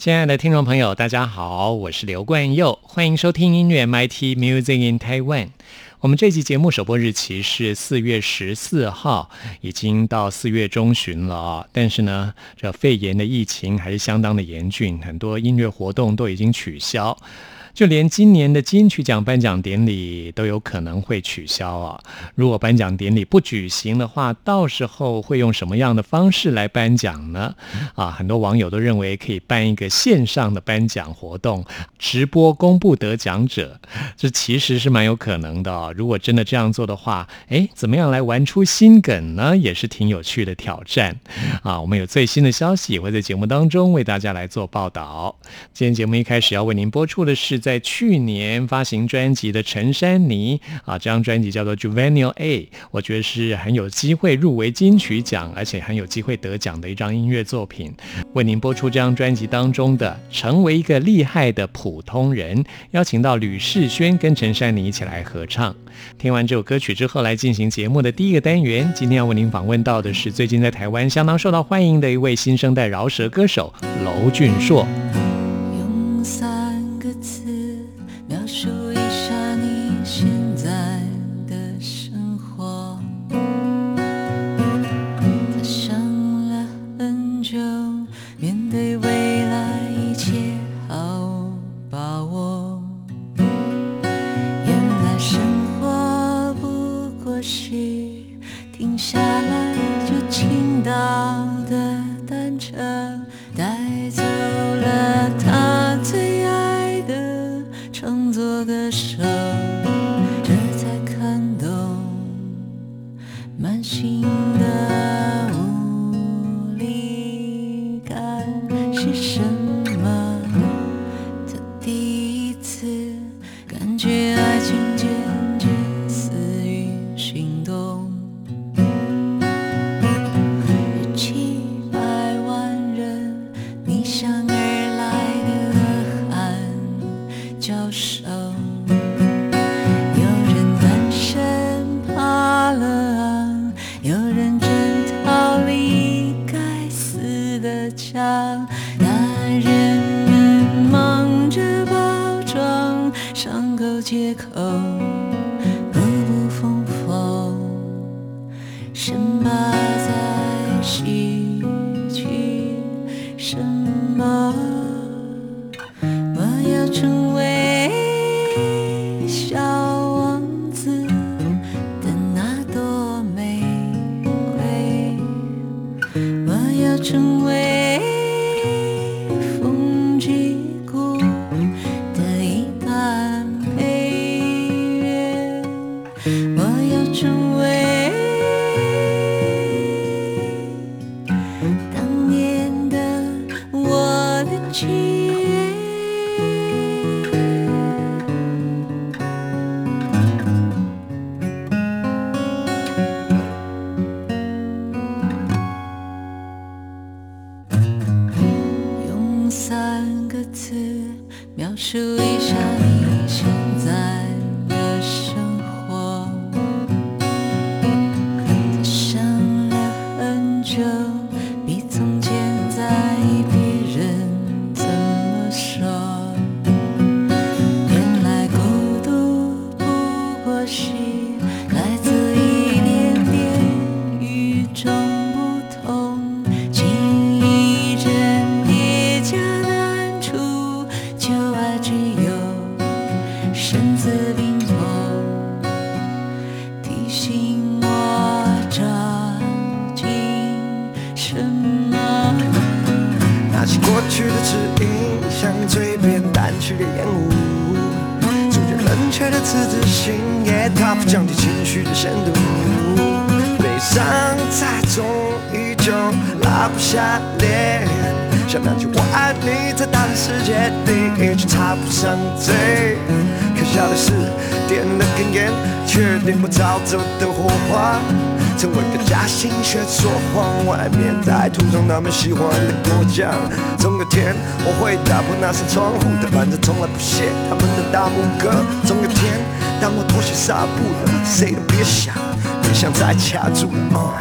亲爱的听众朋友，大家好，我是刘冠佑，欢迎收听音乐 MIT Music in Taiwan。我们这期节目首播日期是四月十四号，已经到四月中旬了啊。但是呢，这肺炎的疫情还是相当的严峻，很多音乐活动都已经取消。就连今年的金曲奖颁奖典礼都有可能会取消啊！如果颁奖典礼不举行的话，到时候会用什么样的方式来颁奖呢？啊，很多网友都认为可以办一个线上的颁奖活动，直播公布得奖者，这其实是蛮有可能的。如果真的这样做的话，哎，怎么样来玩出新梗呢？也是挺有趣的挑战啊！我们有最新的消息，也会在节目当中为大家来做报道。今天节目一开始要为您播出的是。在在去年发行专辑的陈珊妮啊，这张专辑叫做《Juvenile A》，我觉得是很有机会入围金曲奖，而且很有机会得奖的一张音乐作品。为您播出这张专辑当中的《成为一个厉害的普通人》，邀请到吕世轩跟陈珊妮一起来合唱。听完这首歌曲之后，来进行节目的第一个单元。今天要为您访问到的是最近在台湾相当受到欢迎的一位新生代饶舌歌手娄俊硕。两个字，描述一下你现在。心却说谎，外面在涂上他们喜欢的果酱。总有天我会打破那扇窗户，但反正从来不屑他们的大拇哥。总有天当我脱鞋纱布了，谁都别想，别想再卡住了。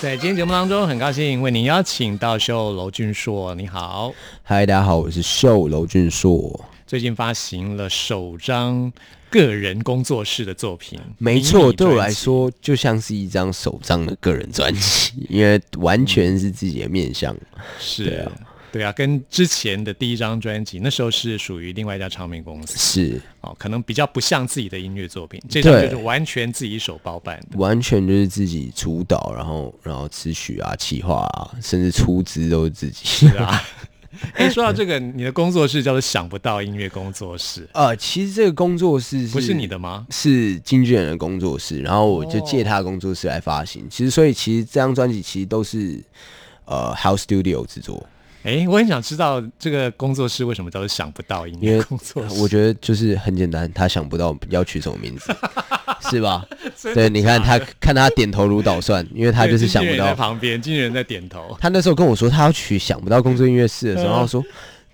在今天节目当中，很高兴为您邀请到秀楼俊硕，你好。嗨，大家好，我是秀楼俊硕。最近发行了首张个人工作室的作品，迷没错，对我来说就像是一张首张的个人专辑，因为完全是自己的面相。是，啊对啊，跟之前的第一张专辑那时候是属于另外一家唱片公司是哦，可能比较不像自己的音乐作品，这张对就是完全自己一手包办的。完全就是自己主导，然后然后词曲啊、企划啊，甚至出资都是自己。是啊，哎，说到这个，你的工作室叫做想不到音乐工作室，呃，其实这个工作室不是你的吗？是经纪人的工作室，然后我就借他的工作室来发行。其实，所以其实这张专辑其实都是呃 House Studio 制作，哎，我很想知道这个工作室为什么叫做想不到音乐工作室。我觉得就是很简单，他想不到要取什么名字，是吧？对，你看他看他点头如捣蒜，因为他就是想不到。旁边，经纪人在点头。他那时候跟我说他要取想不到工作音乐室的时候，嗯说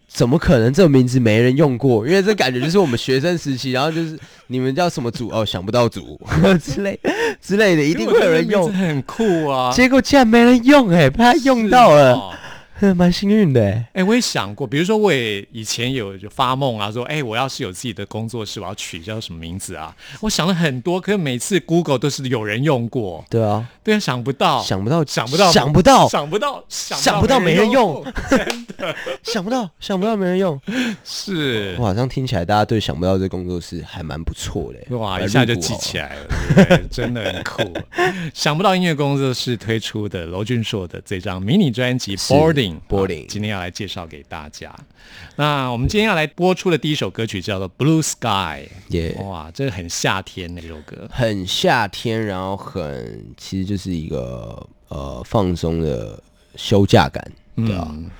怎么可能这个名字没人用过？因为这感觉就是我们学生时期，然后就是你们叫什么组哦，想不到组 之类之类的，一定会有人用很酷啊。结果竟然没人用、哎，被他用到了，哦 蛮幸运的、哎哎、我也想过，比如说我也以前有就发梦啊，说哎、我要是有自己的工作室，我要取叫什么名字啊？我想了很多，可是每次 Google 都是有人用过，对啊，对啊，想不到，想不到，想不到，想不到，想不到，想想不到没人用，真的。想不到，想不到没人用。是。我好像听起来大家对想不到这工作室还蛮不错的、哎哇，一下就记起来了，对 真的很酷。想不到音乐工作室推出的娄俊硕的这张迷你专辑《是 Boarding 啊今天要来介绍给大家。那我们今天要来播出的第一首歌曲叫做《Blue Sky》，耶哇，这个很夏天的这首歌。很夏天，然后很其实就是一个呃放松的休假感，对啊。嗯，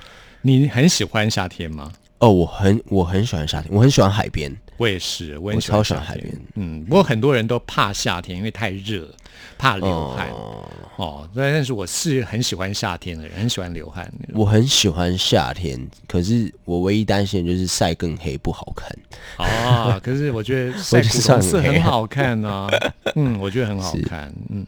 你很喜欢夏天吗？哦，我很我很喜欢夏天，我很喜欢海边，我也是，我超喜欢夏天海边。嗯，不过很多人都怕夏天，因为太热，怕流汗。哦哦，但但是我是很喜欢夏天的人，很喜欢流汗。我很喜欢夏天，可是我唯一担心的就是晒更黑不好看。啊，可是我觉得晒 古觉得算铜色很好看啊，嗯，我觉得很好看，嗯，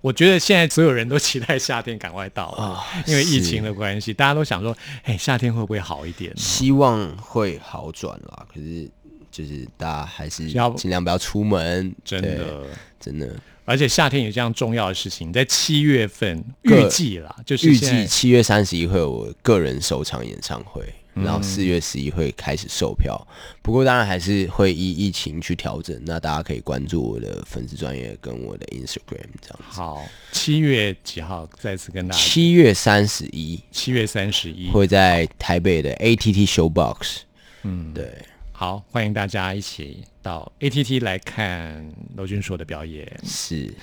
我觉得现在所有人都期待夏天赶快到了，啊因为疫情的关系，大家都想说，哎，夏天会不会好一点？希望会好转啦，可是就是大家还是要尽量不要出门，真的，真的。而且夏天有这样重要的事情，在七月份预计啦，就是预计七月三十一会有我个人首场演唱会，然后四月十一会开始售票。不过当然还是会依疫情去调整。那大家可以关注我的粉丝专业跟我的 Instagram 这样子。好，七月几号？再次跟大家，七月三十一七月三十一。会在台北的 ATT Showbox。嗯，对，好，欢迎大家一起到 ATT 来看娄君硕的表演。是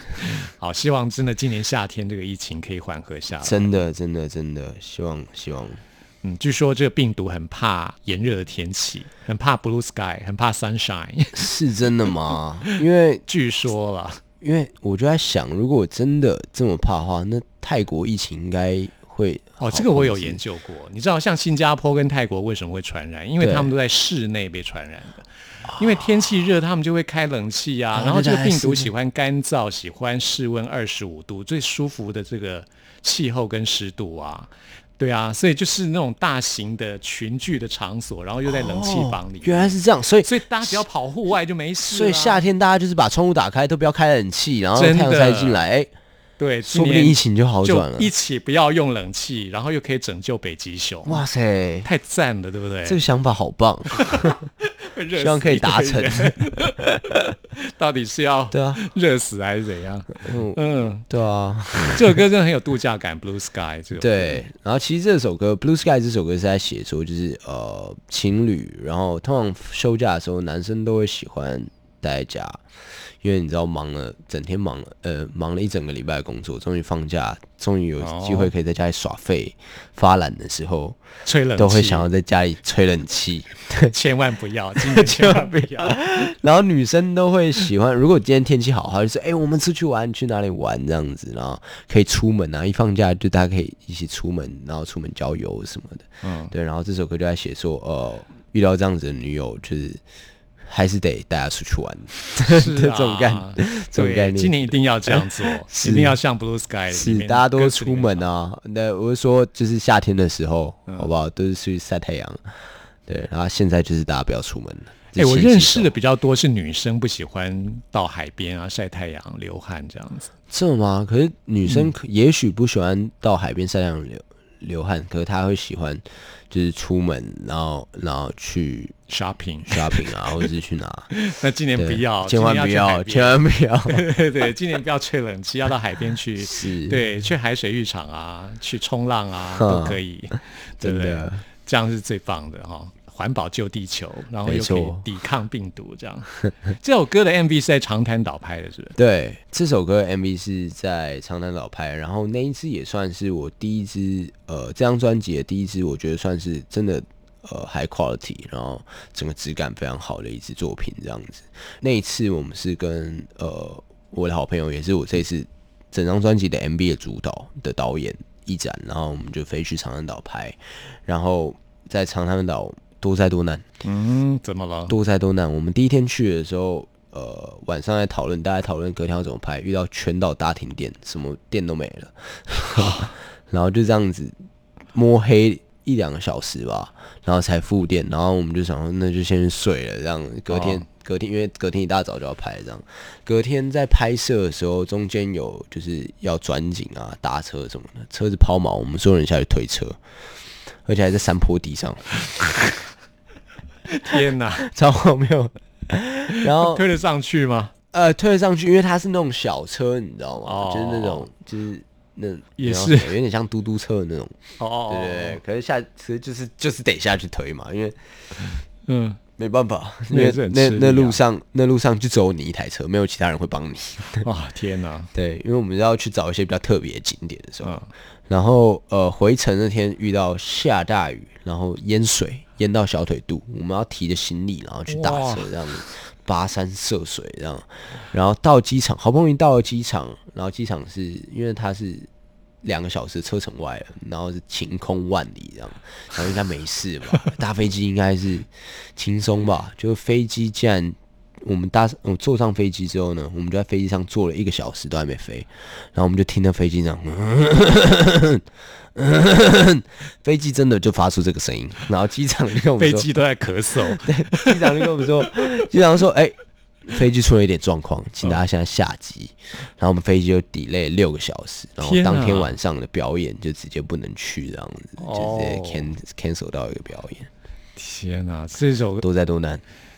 好，希望真的今年夏天这个疫情可以缓和下来。真的，真的，真的，希望希望嗯，据说这个病毒很怕炎热的天气，很怕 blue sky，很怕 sunshine。是真的吗？因为据说啦，因为我就在想，如果真的这么怕的话，那泰国疫情应该会哦，这个我有研究过。你知道，像新加坡跟泰国为什么会传染？因为他们都在室内被传染的。因为天气热，他们就会开冷气啊，哦然后这个病毒喜欢干燥，喜欢室温二十五度，最舒服的这个气候跟湿度啊，对啊，所以就是那种大型的群聚的场所，然后又在冷气房里，哦原来是这样，所以所以大家只要跑户外就没事、啊。所以夏天大家就是把窗户打开，都不要开冷气，然后太阳晒进来，哎、对，说不定疫情就好就转了。一起不要用冷气，然后又可以拯救北极熊，哇塞，太赞了，对不对？这个想法好棒，希望可以达成。到底是要对啊，热死还是怎样？嗯，嗯，对啊，这首歌真的很有度假感，Blue Sky 这个对。然后其实这首歌《Blue Sky》这首歌是在写说，就是呃情侣，然后通常休假的时候，男生都会喜欢待在家，因为你知道忙了整天忙了，呃，忙了一整个礼拜的工作，终于放假，终于有哦机会可以在家里耍废、发懒的时候，吹冷气都会想要在家里吹冷气。千万不要，千万不要。然后女生都会喜欢，如果今天天气好，她就说：“哎、我们出去玩，去哪里玩？”这样子，然后可以出门啊，一放假就大家可以一起出门，然后出门郊游什么的。嗯，对，然后这首歌就在写说，呃，遇到这样子的女友，就是还是得带她出去玩。是 这种概念这种概念今年一定要这样做，一定要像 Blue Sky 里是，大家都出门啊。那我是说，就是夏天的时候，嗯好不好？都是去晒太阳。对，然后现在就是大家不要出门了。哎、我认识的比较多是女生不喜欢到海边啊晒太阳、流汗这样子。这吗？可是女嗯生可也许不喜欢到海边晒太阳流流汗，可是他会喜欢就是出门，然后然后去 shopping，shopping 啊，或者是去哪？那今年不要，千万不要，千万万不要。对对对，今年不要吹冷气，要到海边去，是，对，去海水浴场啊，去冲浪啊都可以，对不对？这样是最棒的哈、环保救地球，然后没又可以抵抗病毒，这样。这首歌的 MV 是在长滩岛拍的，是不是？对，这首歌 MV 是在长滩岛拍，然后那一支也算是我第一支，呃，这张专辑的第一支，我觉得算是真的。呃，high quality，然后整个质感非常好的一支作品，这样子。那一次我们是跟呃我的好朋友，也是我这次整张专辑的 MV 的主导的导演一展，然后我们就飞去长滩岛拍，然后在长滩岛多灾多难，嗯，怎么了？多灾多难。我们第一天去的时候，呃，晚上在讨论，大家讨论隔天要怎么拍，遇到全岛大停电，什么电都没了，然后就这样子摸黑一两个小时吧，然后才复电，然后我们就想说，那就先睡了，这样隔天。哦隔天，因为隔天一大早就要拍，这样。隔天在拍摄的时候，中间有就是要转景啊、搭车什么的，车子抛锚，我们所有人下去推车，而且还在山坡地上，天哪，超荒谬。然后 推得上去吗？呃，推得上去，因为它是那种小车，你知道吗？哦就是那种，就是那也是有点像嘟嘟车的那种，哦，对对对。可是下，其实就是就是得下去推嘛，因为嗯，没办法，因为那那路上那路上就只有你一台车，没有其他人会帮你。哇，天哪，对，因为我们要去找一些比较特别的景点的时候，嗯，然后呃回程那天遇到下大雨，然后淹水淹到小腿肚，我们要提着行李然后去打车这样子，跋山涉水这样，然后到机场好不容易到了机场，然后机场是因为它是两个小时车程外了，然后是晴空万里这样，然后应该没事吧？搭飞机应该是轻松吧？就飞机竟然。我们搭我坐上飞机之后呢，我们就在飞机上坐了一个小时都还没飞，然后我们就听到飞机这样，飞机真的就发出这个声音，然后机长就跟我们说，飞机都在咳嗽，对机长就跟我们说，机长说，哎、飞机出了一点状况，请大家现在下机，然后我们飞机就 delay 六个小时，然后当天晚上的表演就直接不能去，这样子就直接哦。can cancel 到一个表演，天哪，这首歌多灾多难，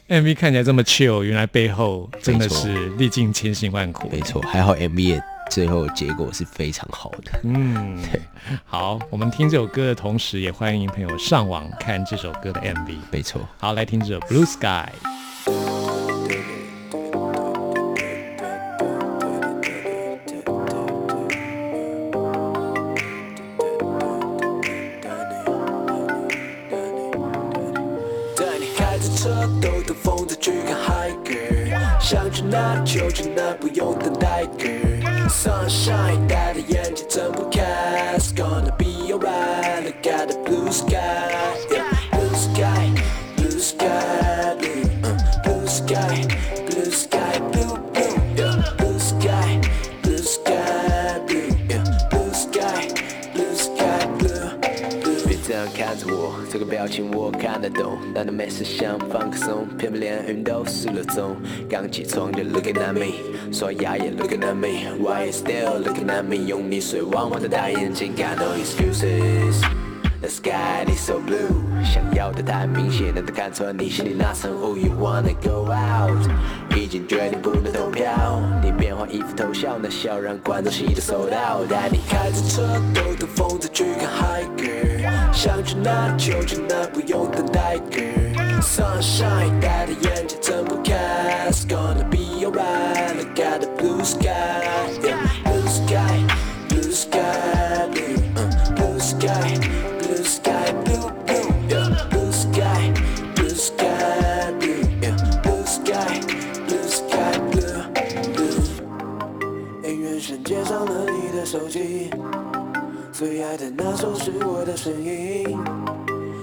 MV 看起来这么 chill，原来背后真的是历尽千辛万苦。没错，还好 MV 也最后结果是非常好的。嗯，好，我们听这首歌的同时，也欢迎朋友上网看这首歌的 MV。没错，好，来听这首《Blue Sky》。车兜兜风再去看海歌，想去哪就去哪，不用等待歌。Sunshine 戴着眼镜睁不开 gonna be alright. Look at the blue sky, 情我看得懂。难得没事想放个松，偏偏连运都失了踪。刚起床就 looking at me，刷牙也 looking at me，Why you still looking at me？用你水汪汪的大眼睛，Got no excuses。The sky is so blue，想要的太明显，难道看穿你心里那层雾。You wanna go out，已经决定不能投票。你变换衣服偷笑，那笑让观众席都收到。带你开着车兜兜风，再去看海歌。想去哪就去哪，不用等待 girl。Sunshine 戴的眼镜睁不开，It's gonna be alright. Look at the blue sky, yeah, blue sky, 手机，最爱的那首是我的声音。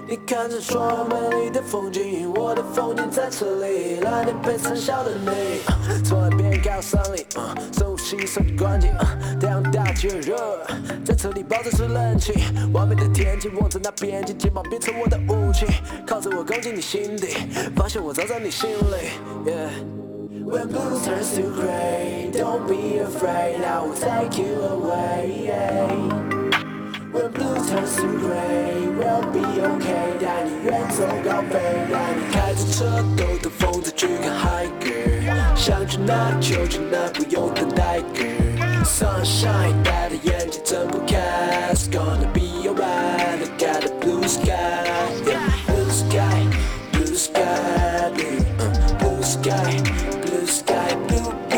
你看着窗外美丽的风景，我的风景在这里，来年被曾笑的你，从来别靠上你，呃深呼吸，手机关机，太阳大却热，在车里抱着吹冷气，完美的天气，望着那边境，肩膀变成我的武器，靠着我攻进你心底，发现我早在你心里。When blue turns to gray, don't be afraid, I will take you away. When blue turns to gray, we'll be okay. 带你远走高飞，带你开着车兜兜风，再去看海歌。想去哪就去哪，不用等待歌。Sunshine 戴的眼镜睁不开，It's gonna be alright. Look at the blue sky, yeah, blue sky, blue sky, blue, uh, blue sky, blue sky, blue,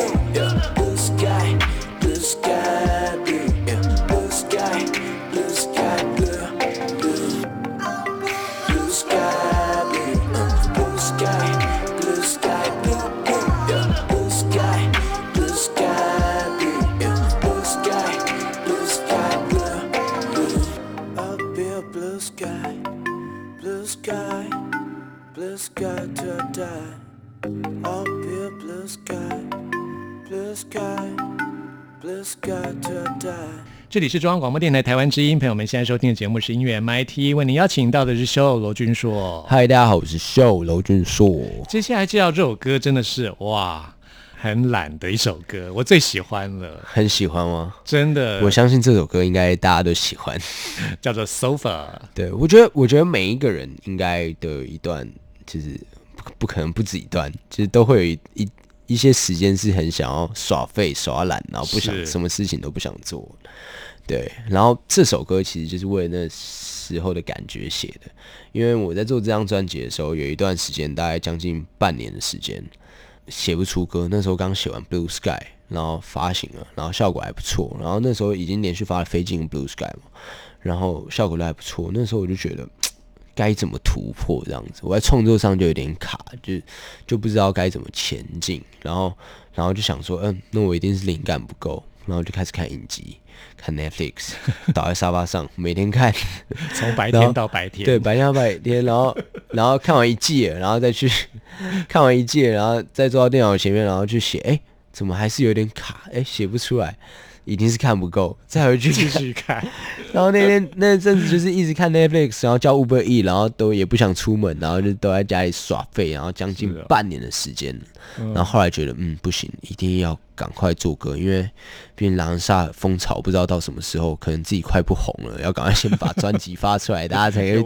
这里是中央广播电台台湾之音，朋友们现在收听的节目是音乐 MIT，为您邀请到的是 show 罗君硕。嗨，大家好，我是秀罗俊硕。接下来介绍这首歌真的是哇，很懒的一首歌，我最喜欢了，很喜欢吗？真的，我相信这首歌应该大家都喜欢。叫做 Sofa。对我觉得，我觉得每一个人应该都有一段，就是不不可能不止一段，就是都会有一一一些时间是很想要耍废、耍懒，然后不想什么事情都不想做。对，然后这首歌其实就是为了那时候的感觉写的，因为我在做这张专辑的时候，有一段时间，大概将近半年的时间，写不出歌。那时候刚写完《Blue Sky》，然后发行了，然后效果还不错。然后那时候已经连续发了《飞进 Blue Sky》嘛，然后效果都还不错。那时候我就觉得该怎么突破这样子，我在创作上就有点卡，就就不知道该怎么前进。然后，然后就想说，嗯，那我一定是灵感不够。然后就开始看影集，看 Netflix，倒在沙发上，每天看。从白天到白天，对，白天到白天，然后然后看完一季，然后再去 看完一季，然后再坐到电脑前面，然后去写，哎，怎么还是有点卡？哎，写不出来。一定是看不够，再回去 继。续看。然后那天 那阵子就是一直看 Netflix，然后叫 Uber E，然后都也不想出门，然后就都在家里耍废，然后将近半年的时间。然后后来觉得，嗯，不行，一定要赶快做歌，因为毕竟狼人杀风潮不知道到什么时候，可能自己快不红了，要赶快先把专辑发出来，大家才可以。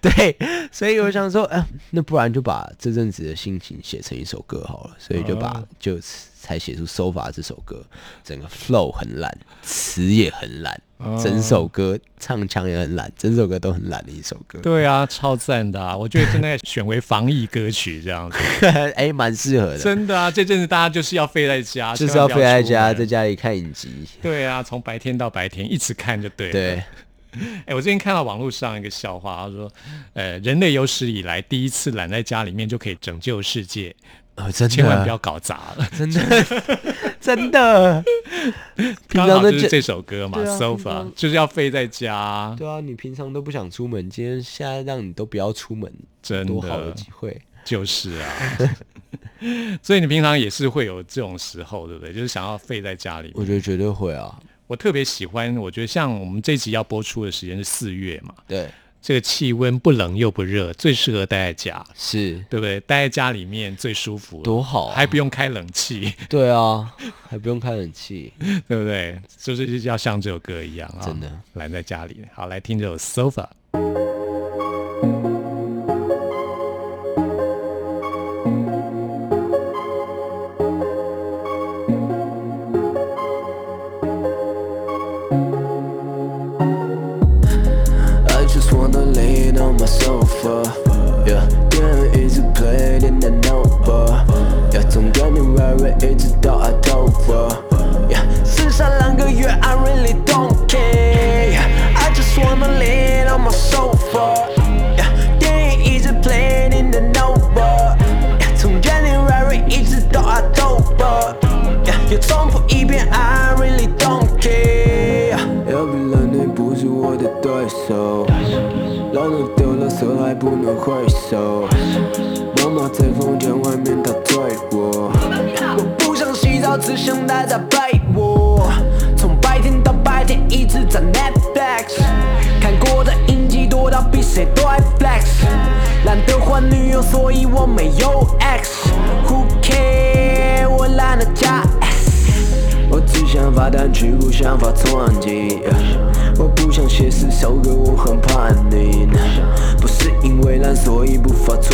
对，所以我想说，嗯、那不然就把这阵子的心情写成一首歌好了，所以就把、哦就才写出《手法》这首歌，整个 flow 很烂，词也很烂，哦整首歌唱腔也很烂，整首歌都很烂的一首歌。对啊，超赞的啊！我觉得真的选为防疫歌曲这样子，哎，蛮适合的，真的啊！这阵子大家就是要废在家，就是要飞在家，在家里看影集。对啊，从白天到白天一直看就对了。对，哎、我最近看到网络上一个笑话，他说，呃，人类有史以来第一次懒在家里面就可以拯救世界，呃，真的，千万不要搞砸了。真的，真的。平刚常就是这首歌嘛啊，sofa 常就是要废在家，对啊，你平常都不想出门，今天现在让你都不要出门，真多好的的机会。就是啊。所以你平常也是会有这种时候，对不对？就是想要废在家里面。我觉得绝对会啊。我特别喜欢，我觉得像我们这集要播出的时间是四月嘛，对，这个气温不冷又不热，最适合待在家，是，对不对？待在家里面最舒服，多好啊还不用开冷气，对啊，还不用开冷气。对不对？就是要像这首歌一样啊，真的懒在家里。好，来听这首 Sofa。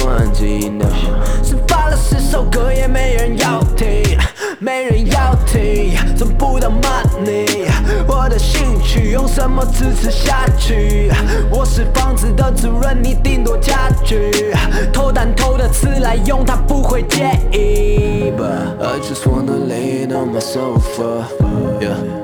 专辑。是发了十首歌，也没人要听，没人要听，挣不到 money。我的兴趣用什么支持下去？我是房子的主人，你顶多家具。偷蛋偷的词来用，他不会介意。But I just wanna lay on my sofa. Yeah，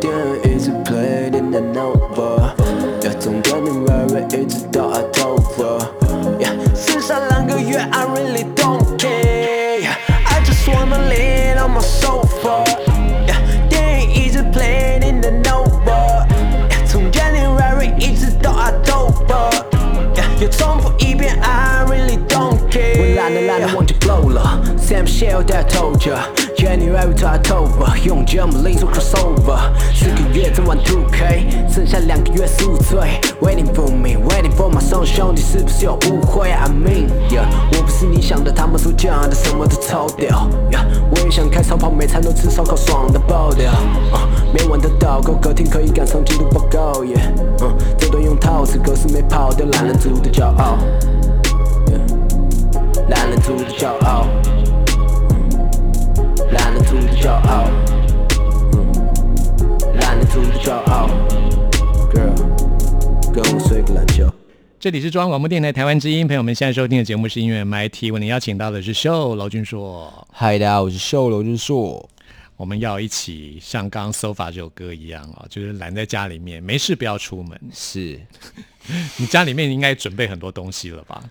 ，Sam Shell 带透着，January to October，用 Jam Link 做 crossover，四个月整完 Two K，剩下两个月宿醉，Waiting for me，Waiting for my song，兄弟是不是有误会？I mean ya 我不是你想的，他们所讲的什么都抽掉 ya 我也想开超跑，每餐都吃烧烤，爽的爆掉。每晚的祷告，隔天可以赶上季度报告。Ya，这段用套词，可是没跑掉，懒人族的骄傲。懒人族的骄傲，懒人族的骄傲，懒人族的骄傲，girl，跟我睡个懒觉。这里是中央广播电台台湾之音，朋友们现在收听的节目是音乐 MIT，为您邀请到的是秀娄俊硕，嗨，大家好，我是秀楼俊硕。我们要一起像刚刚 Sofa 这首歌一样啊，就是懒在家里面，没事不要出门。是，你家里面应该准备很多东西了吧？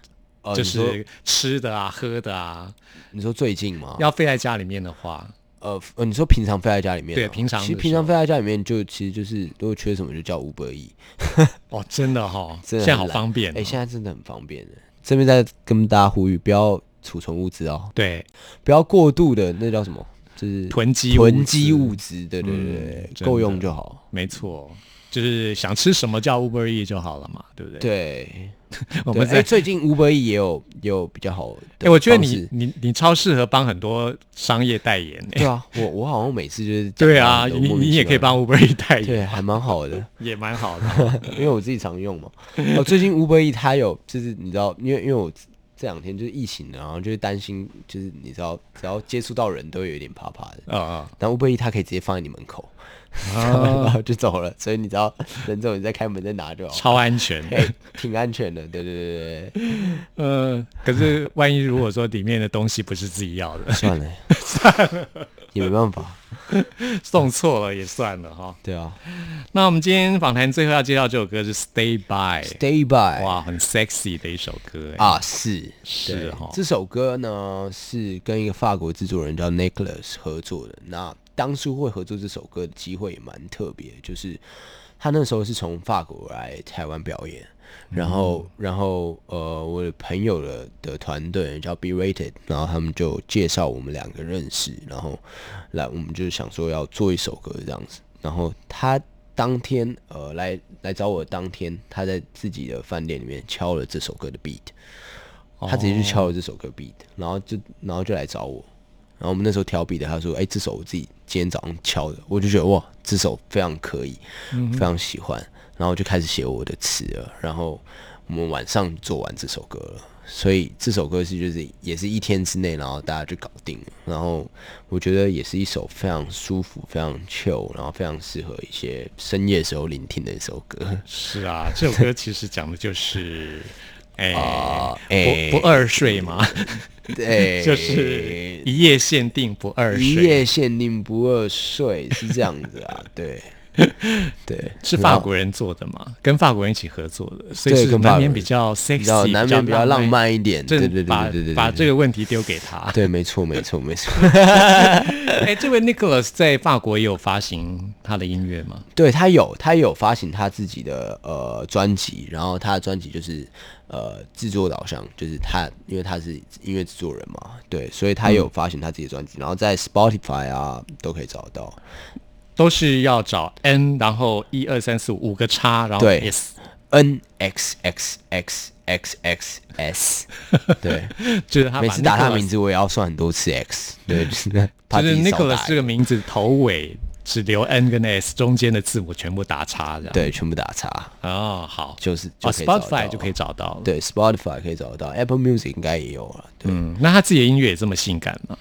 就是吃的啊、喝的啊，你说最近吗？要废在家里面的话，呃呃，你说平常飞在家里面吗？对平常的其实平常飞在家里面就其实就是如果缺什么就叫五百亿，哦，真的哈、真的现在好方便、哦。哎、现在真的很方便的。这边在跟大家呼吁，不要储存物资哦，对，不要过度的那叫什么就是囤积囤积物资，对对对够用就好。没错，就是想吃什么叫 Uber E 就好了嘛，对不对？，对，我们哎最近 Uber E 也有也有比较好的哎，我觉得你你你超适合帮很多商业代言诶。对啊，我我好像每次就是讲对啊，你你也可以帮 Uber E 代对，言，还蛮好的，也蛮好的。因为我自己常用嘛。哦，最近 Uber E 它有就是你知道，因为因为我这两天就是疫情，然后就是担心，就是你知道，只要接触到人都会有点怕怕的。啊啊但 Uber E 它可以直接放在你门口，然啊！后就走了，所以你知道人走你再开门再拿就好，超安全。哎，挺安全的。对对对对 呃，可是万一如果说里面的东西不是自己要的算了，，算了，也没办法。送错了也算了哈。对啊那我们今天访谈最后要介绍这首歌是《Stay By》，，Stay by，哇，很 sexy 的一首歌哎。啊，是是哈这首歌呢是跟一个法国制作人叫 Nicholas 合作的。那当初会合作这首歌的机会也蛮特别，就是他那时候是从法国来台湾表演，然后然后呃，我的朋友的的团队叫 Be Rated，然后他们就介绍我们两个认识，然后来我们就想说要做一首歌这样子，然后他。当天，呃，来来找我的当天，他在自己的饭店里面敲了这首歌的 beat，他直接就敲了这首歌 beat，然后就然后就来找我，然后我们那时候调 beat 的，他说：“哎、这首我自己今天早上敲的。”我就觉得哇，这首非常可以，非常喜欢，然后就开始写我的词了，然后我们晚上做完这首歌了。所以这首歌是就是也是一天之内，然后大家就搞定了。然后我觉得也是一首非常舒服、非常 chill，然后非常适合一些深夜时候聆听的一首歌。是啊，这首歌其实讲的就是，哎、不不二税嘛，对，就是一夜限定不二一，夜限定不二税是这样子啊，对，对，是法国人做的嘛，跟法国人一起合作的，所以是难免比较 sexy，比较难免比较浪漫。一点，这对对对把对对对，把对。这个问题丢给他。对，没错没错没错，哎，这位 Nicholas 在法国也有发行他的音乐吗？对他有他有发行他自己的呃专辑，然后他的专辑就是呃制作导向，就是他因为他是音乐制作人嘛，对，所以他有发行他自己的专辑，然后在 Spotify 啊都可以找得到。都是要找 N，然后一二三四五五个叉，然后对 S，N X X X X X S，对，就是他每次打他名字我也要算很多次 X，对，就是 Nicholas 这个名字头尾只留 N 跟 S，中间的字母全部打叉的。，对，全部打叉，哦，好，就是，Spotify 就可以找到了。，对，Spotify 可以找得到，Apple Music 应该也有了。对，嗯，那他自己的音乐也这么性感吗？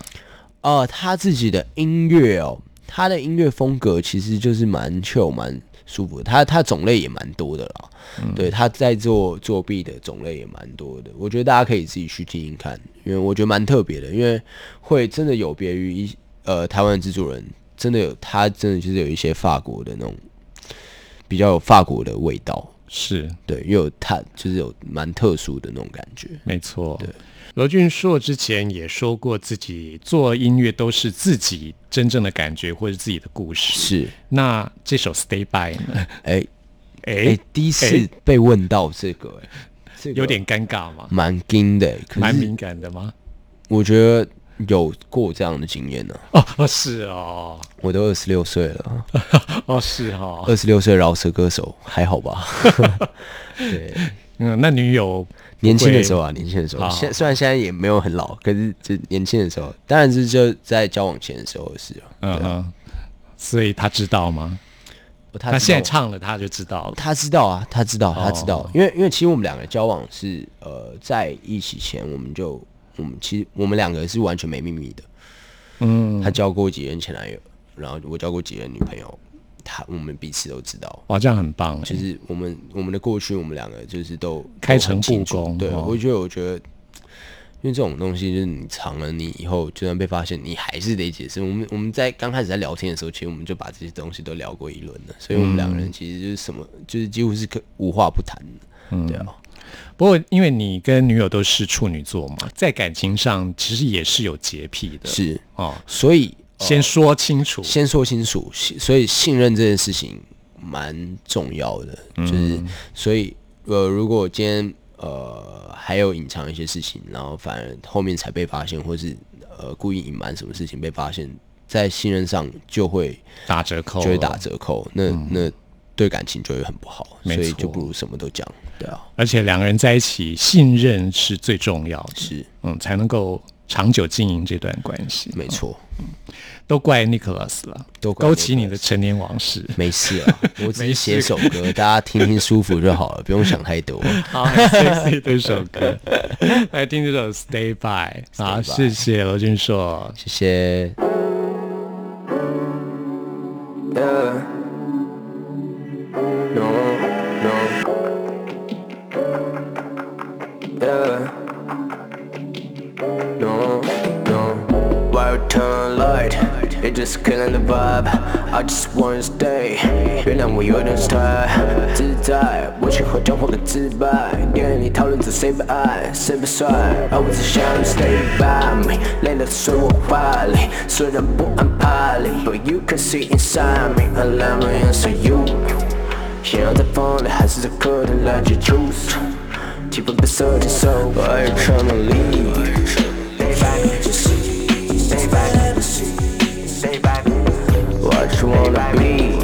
哦，他自己的音乐哦，他的音乐风格其实就是蛮 chill、蛮舒服的。他他种类也蛮多的啦，对，他在做作弊的种类也蛮多的。我觉得大家可以自己去听听看，因为我觉得蛮特别的，因为会真的有别于一呃台湾的制作人，真的有他真的就是有一些法国的那种比较有法国的味道。是，对，又有他就是有蛮特殊的那种感觉。没错。罗俊硕之前也说过，自己做音乐都是自己真正的感觉或者自己的故事。是，那这首《Stay By》呢？哎哎、哎，第一次被问到这个，哎，这个有点尴尬嘛？蛮惊的，蛮敏感的吗？我觉得有过这样的经验呢、哦，哦是哦，我都二十六岁了，哦是哦，二十六岁饶舌歌手还好吧？对，嗯，那女友年轻的时候啊，年轻的时候，好现虽然现在也没有很老，可是这年轻的时候，当然是就在交往前的时候的事了。嗯嗯，所以他知道吗？他他现在唱了，他就知道了。他知道啊，他知道，他知道，哦。因为因为其实我们两个交往是呃在一起前，我们就我们其实我们两个是完全没秘密的。嗯，他交过几任前男友，然后我交过几任女朋友，他我们彼此都知道。哇，这样很棒哎。就是我们我们的过去，我们两个就是都开诚布公哦我觉得我觉得，因为这种东西就是你藏了，你以后就算被发现，你还是得解释。我们我们在刚开始在聊天的时候，其实我们就把这些东西都聊过一轮了，所以我们两个人其实就是什么，就是几乎是可无话不谈的。嗯对啊，不过，因为你跟女友都是处女座嘛，在感情上其实也是有洁癖的。是，哦，所以、呃先说清楚。先说清楚，信所以信任这件事情蛮重要的，就是所以呃，如果今天呃还有隐藏一些事情，然后反而后面才被发现，或是呃故意隐瞒什么事情被发现，在信任上就会打折扣就会打折扣，那那对感情就会很不好，没错所以就不如什么都讲，对啊，而且两个人在一起，信任是最重要的，是嗯，才能够长久经营这段关系。没错，都怪 Nicholas 了，都勾起你的陈年往事。没事啊，我只是写首歌，大家听听舒服就好了，不用想太多。好这首歌，来听这首 Stay By。好，By 谢谢罗俊硕。谢谢。Yeah. No, no. Why you turn light? It just killing the vibe. I just wanna stay. 原谅我有点 style，自在，我学会讲话的自白。跟你讨论着谁被爱，谁被甩，而我只想 stay by me，累了睡我怀里，虽然不按牌理，But you can see inside me, I let me answer you。想要在房里还是在客厅来去 choose？ 气氛被设定 so I tryna leave。Stay by me, just stay by me, stay by me. What you wanna be?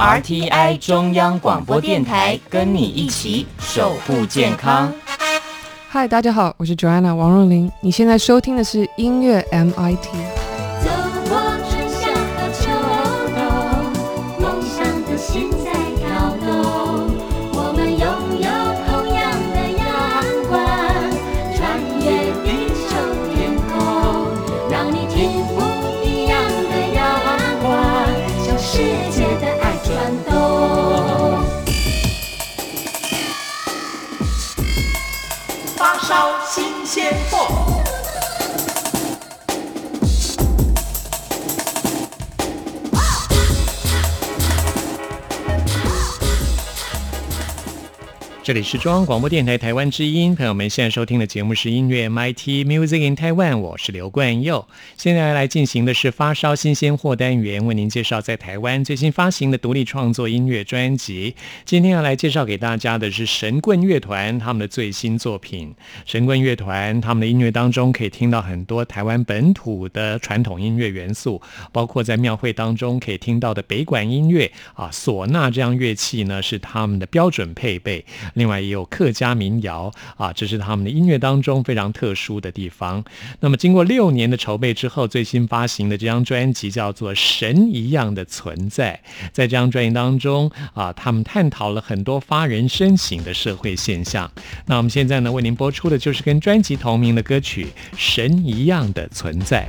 RTI 中央广播电台，跟你一起守护健康。嗨，大家好，我是 Joanna 王若琳。你现在收听的是音乐 MIT。新鲜这里是中央广播电台台湾之音，朋友们现在收听的节目是音乐 MIT Music in Taiwan，我是刘冠佑。现在来进行的是发烧新鲜货单元，为您介绍在台湾最新发行的独立创作音乐专辑。今天要来介绍给大家的是神棍乐团他们的最新作品。神棍乐团他们的音乐当中可以听到很多台湾本土的传统音乐元素，包括在庙会当中可以听到的北管音乐啊、唢呐这样乐器呢是他们的标准配备。另外也有客家民谣啊，这是他们的音乐当中非常特殊的地方。那么经过六年的筹备之后，最新发行的这张专辑叫做《神一样的存在》。在这张专辑当中啊，他们探讨了很多发人深省的社会现象。那我们现在呢，为您播出的就是跟专辑同名的歌曲《神一样的存在》。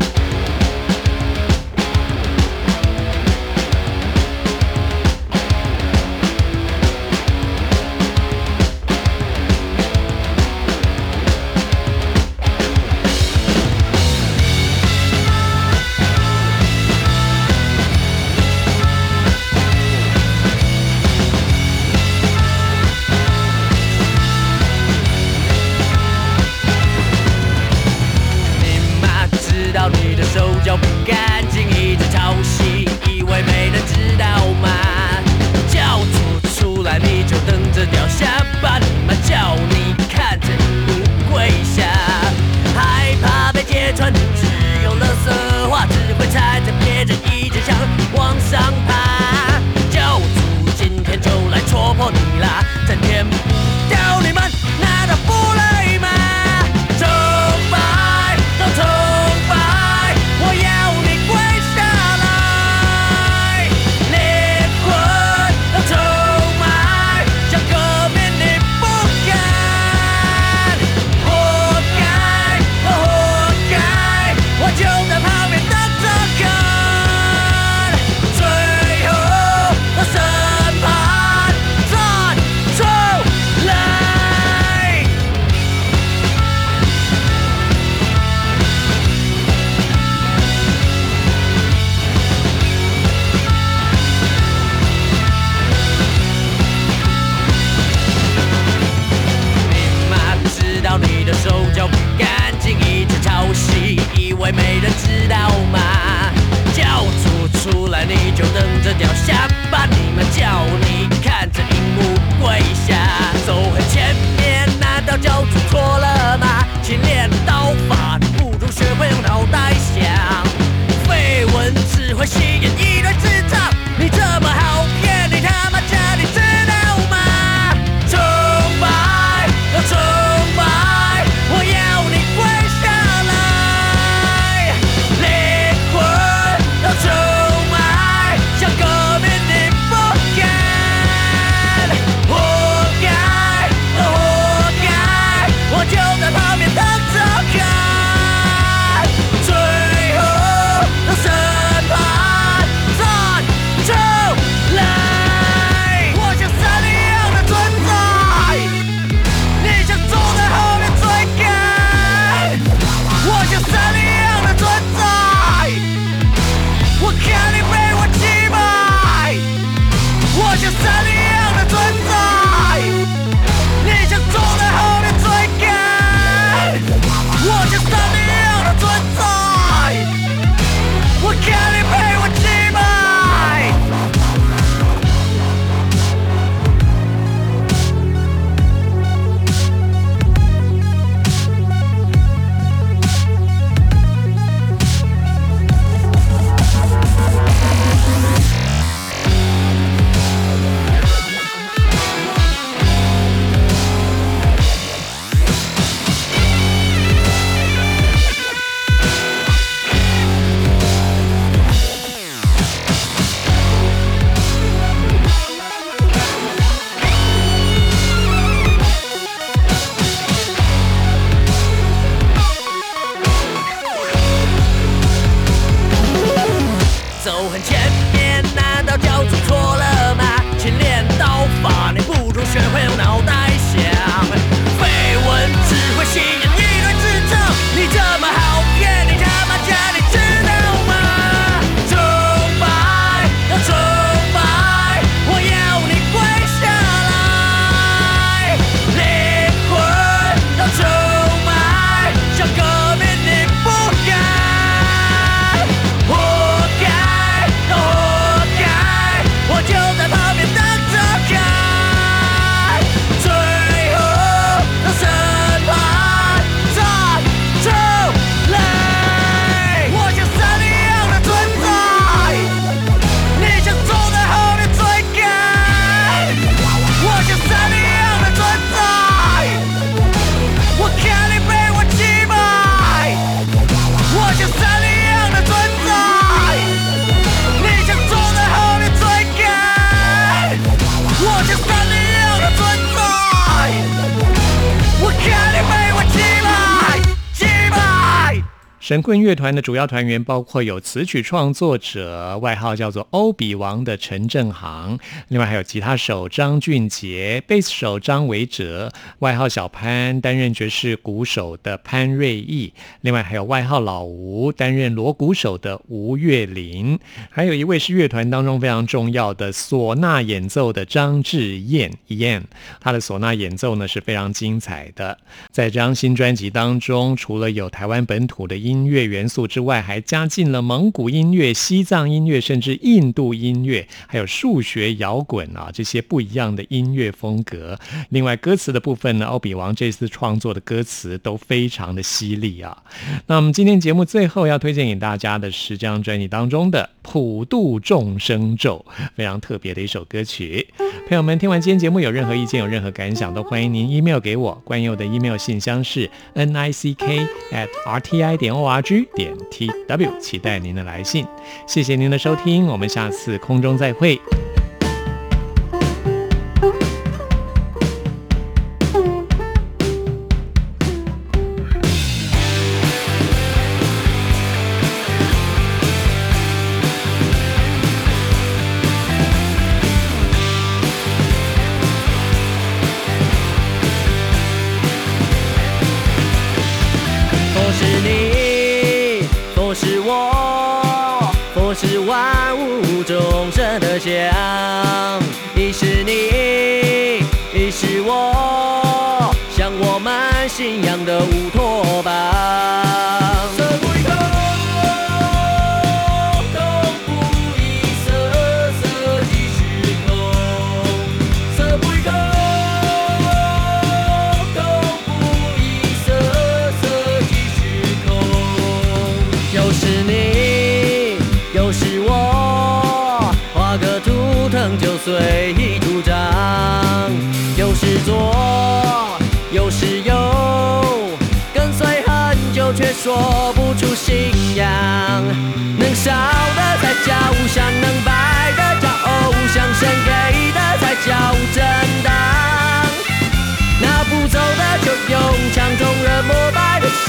神棍乐团的主要团员包括有词曲创作者，外号叫做欧比王的陈正航，另外还有吉他手张俊杰、贝斯手张维哲，外号小潘，担任爵士鼓手的潘瑞义，另外还有外号老吴，担任锣鼓手的吴月林，还有一位是乐团当中非常重要的唢呐演奏的张志燕燕，他的唢呐演奏呢是非常精彩的。在这张新专辑当中，除了有台湾本土的音音乐元素之外，还加进了蒙古音乐、西藏音乐，甚至印度音乐，还有数学摇滚啊这些不一样的音乐风格。另外歌词的部分呢，欧比王这次创作的歌词都非常的犀利啊。那我们今天节目最后要推荐给大家的是这张专辑当中的《普度众生咒》，非常特别的一首歌曲。朋友们，听完今天节目有任何意见、有任何感想，都欢迎您 email 给我。关于我的 email 信箱是 n i c k at r t i 点 o g 点 t w，期待您的来信。谢谢您的收听，我们下次空中再会。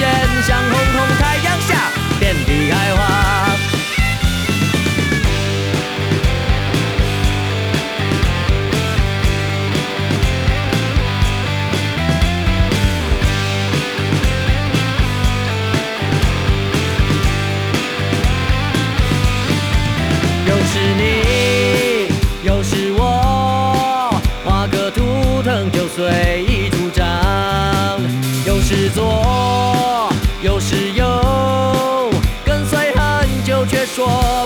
拜的现象，红红太阳下遍地开花。又是你，又是我，画个图腾就随意久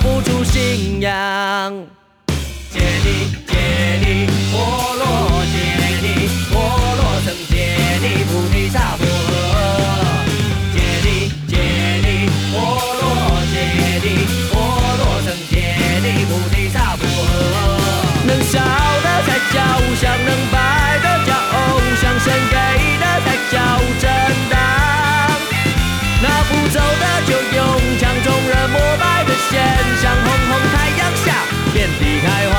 离开